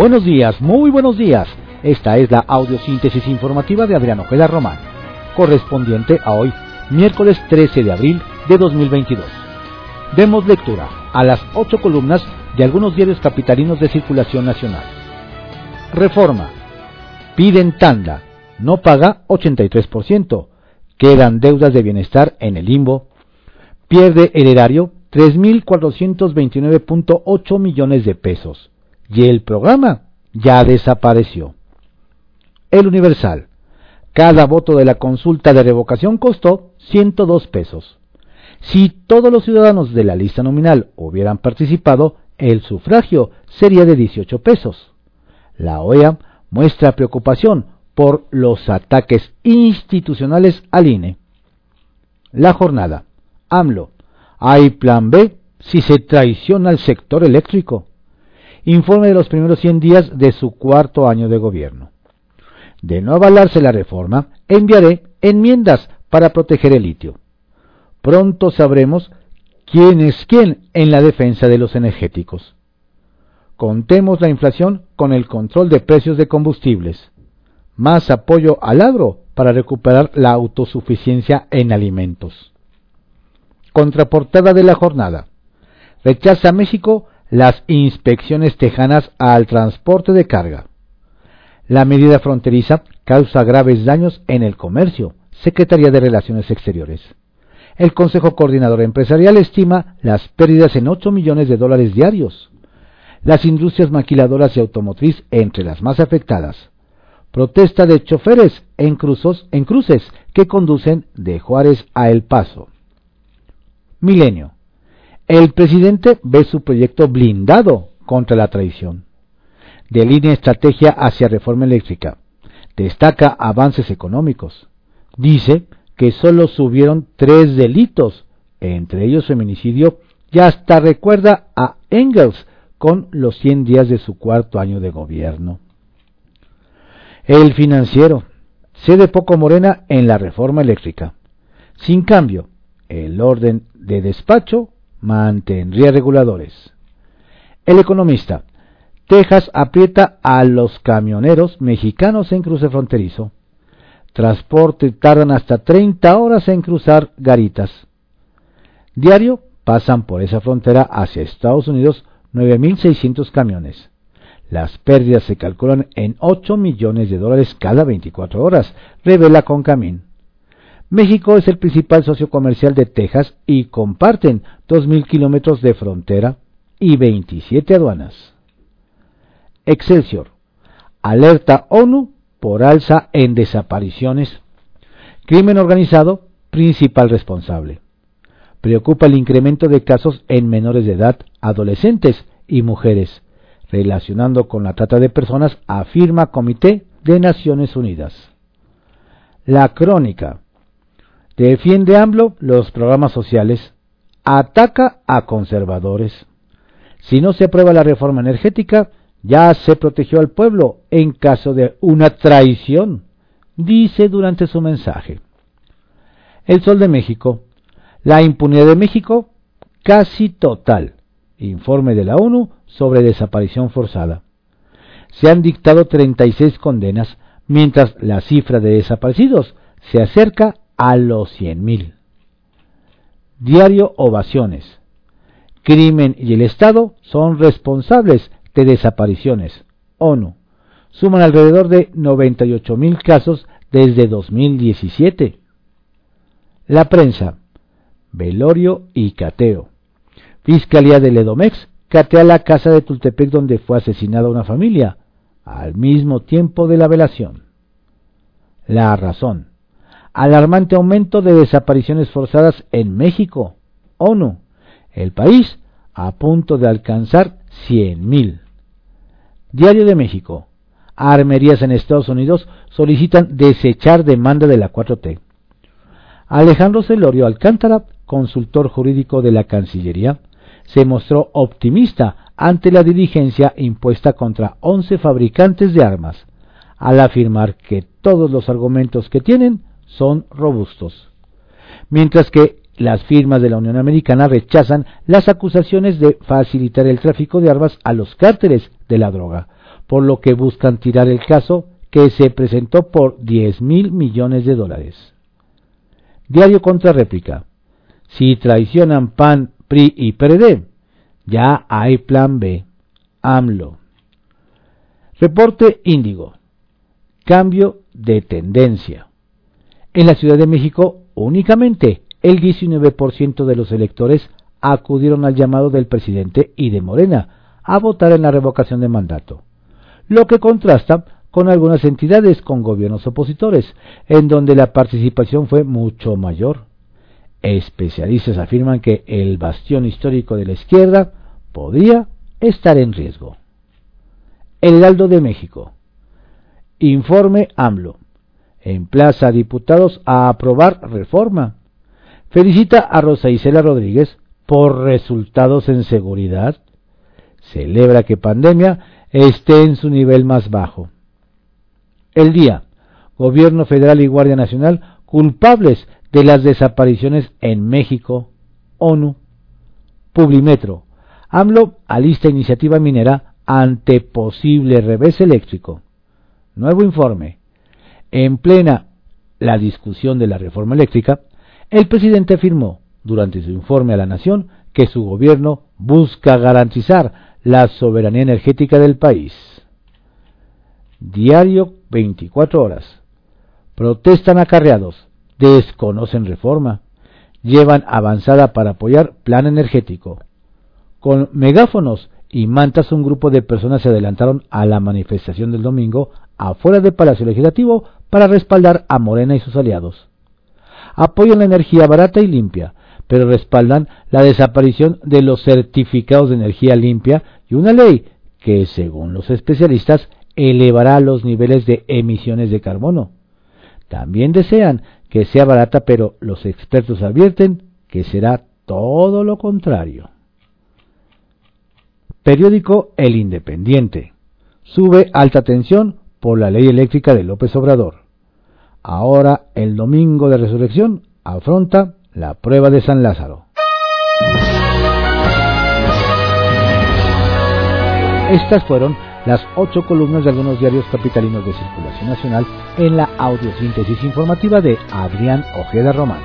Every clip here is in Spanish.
Buenos días, muy buenos días. Esta es la audiosíntesis informativa de Adriano Ojeda Román, correspondiente a hoy, miércoles 13 de abril de 2022. Demos lectura a las ocho columnas de algunos diarios capitalinos de circulación nacional. Reforma. Piden tanda. No paga 83%. Quedan deudas de bienestar en el limbo. Pierde el erario 3.429.8 millones de pesos. Y el programa ya desapareció. El Universal. Cada voto de la consulta de revocación costó 102 pesos. Si todos los ciudadanos de la lista nominal hubieran participado, el sufragio sería de 18 pesos. La OEA muestra preocupación por los ataques institucionales al INE. La jornada. AMLO. Hay plan B si se traiciona al sector eléctrico. Informe de los primeros 100 días de su cuarto año de gobierno. De no avalarse la reforma, enviaré enmiendas para proteger el litio. Pronto sabremos quién es quién en la defensa de los energéticos. Contemos la inflación con el control de precios de combustibles. Más apoyo al agro para recuperar la autosuficiencia en alimentos. Contraportada de la jornada. Rechaza México las inspecciones tejanas al transporte de carga. La medida fronteriza causa graves daños en el comercio. Secretaría de Relaciones Exteriores. El Consejo Coordinador Empresarial estima las pérdidas en 8 millones de dólares diarios. Las industrias maquiladoras y automotriz entre las más afectadas. Protesta de choferes en, cruzos, en cruces que conducen de Juárez a El Paso. Milenio. El presidente ve su proyecto blindado contra la traición. Delinea estrategia hacia reforma eléctrica. Destaca avances económicos. Dice que solo subieron tres delitos, entre ellos feminicidio, y hasta recuerda a Engels con los 100 días de su cuarto año de gobierno. El financiero cede poco Morena en la reforma eléctrica. Sin cambio, el orden de despacho mantendría reguladores. El economista. Texas aprieta a los camioneros mexicanos en cruce fronterizo. Transporte tardan hasta 30 horas en cruzar garitas. Diario pasan por esa frontera hacia Estados Unidos 9.600 camiones. Las pérdidas se calculan en 8 millones de dólares cada 24 horas, revela Concamín. México es el principal socio comercial de Texas y comparten 2.000 kilómetros de frontera y 27 aduanas. Excelsior. Alerta ONU por alza en desapariciones. Crimen organizado, principal responsable. Preocupa el incremento de casos en menores de edad, adolescentes y mujeres, relacionando con la trata de personas, afirma Comité de Naciones Unidas. La crónica. Defiende AMLO los programas sociales, ataca a conservadores. Si no se aprueba la reforma energética, ya se protegió al pueblo en caso de una traición, dice durante su mensaje. El Sol de México. La impunidad de México casi total. Informe de la ONU sobre desaparición forzada. Se han dictado 36 condenas, mientras la cifra de desaparecidos se acerca a los 100.000. Diario Ovaciones. Crimen y el Estado son responsables de desapariciones. ONU. Suman alrededor de 98.000 casos desde 2017. La prensa. Velorio y cateo. Fiscalía de Ledomex catea la casa de Tultepec donde fue asesinada una familia, al mismo tiempo de la velación. La razón alarmante aumento de desapariciones forzadas en México. ONU, el país a punto de alcanzar 100.000. Diario de México. Armerías en Estados Unidos solicitan desechar demanda de la 4T. Alejandro Celorio Alcántara, consultor jurídico de la Cancillería, se mostró optimista ante la diligencia impuesta contra 11 fabricantes de armas, al afirmar que todos los argumentos que tienen son robustos. Mientras que las firmas de la Unión Americana rechazan las acusaciones de facilitar el tráfico de armas a los cárteles de la droga, por lo que buscan tirar el caso que se presentó por 10 mil millones de dólares. Diario contra réplica. Si traicionan PAN, PRI y PRD, ya hay plan B. AMLO. Reporte Índigo. Cambio de tendencia. En la Ciudad de México, únicamente el 19% de los electores acudieron al llamado del presidente y de Morena a votar en la revocación de mandato, lo que contrasta con algunas entidades con gobiernos opositores, en donde la participación fue mucho mayor. Especialistas afirman que el bastión histórico de la izquierda podría estar en riesgo. El Heraldo de México. Informe AMLO. Emplaza a diputados a aprobar reforma. Felicita a Rosa Isela Rodríguez por resultados en seguridad. Celebra que pandemia esté en su nivel más bajo. El día. Gobierno federal y Guardia Nacional culpables de las desapariciones en México. ONU. Publimetro. AMLO alista iniciativa minera ante posible revés eléctrico. Nuevo informe. En plena la discusión de la reforma eléctrica, el presidente afirmó durante su informe a la nación que su gobierno busca garantizar la soberanía energética del país. Diario 24 horas. Protestan acarreados, desconocen reforma, llevan avanzada para apoyar plan energético. Con megáfonos y mantas un grupo de personas se adelantaron a la manifestación del domingo afuera del Palacio Legislativo para respaldar a Morena y sus aliados. Apoyan la energía barata y limpia, pero respaldan la desaparición de los certificados de energía limpia y una ley que, según los especialistas, elevará los niveles de emisiones de carbono. También desean que sea barata, pero los expertos advierten que será todo lo contrario. Periódico El Independiente. Sube alta tensión por la ley eléctrica de López Obrador. Ahora el domingo de resurrección afronta la prueba de San Lázaro. Estas fueron las ocho columnas de algunos diarios capitalinos de circulación nacional en la audiosíntesis informativa de Adrián Ojeda Román,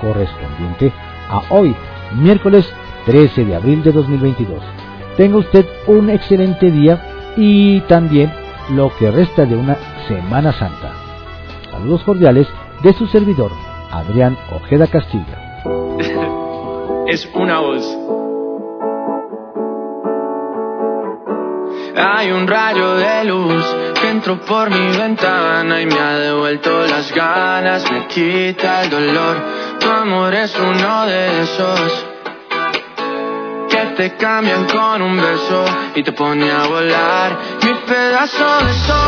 correspondiente a hoy, miércoles 13 de abril de 2022. Tenga usted un excelente día y también lo que resta de una Semana Santa. Saludos cordiales de su servidor, Adrián Ojeda Castilla. es una voz. Hay un rayo de luz que entró por mi ventana y me ha devuelto las ganas, me quita el dolor. Tu amor es uno de esos que te cambian con un beso y te pone a volar. Mi pedazo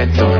ojos,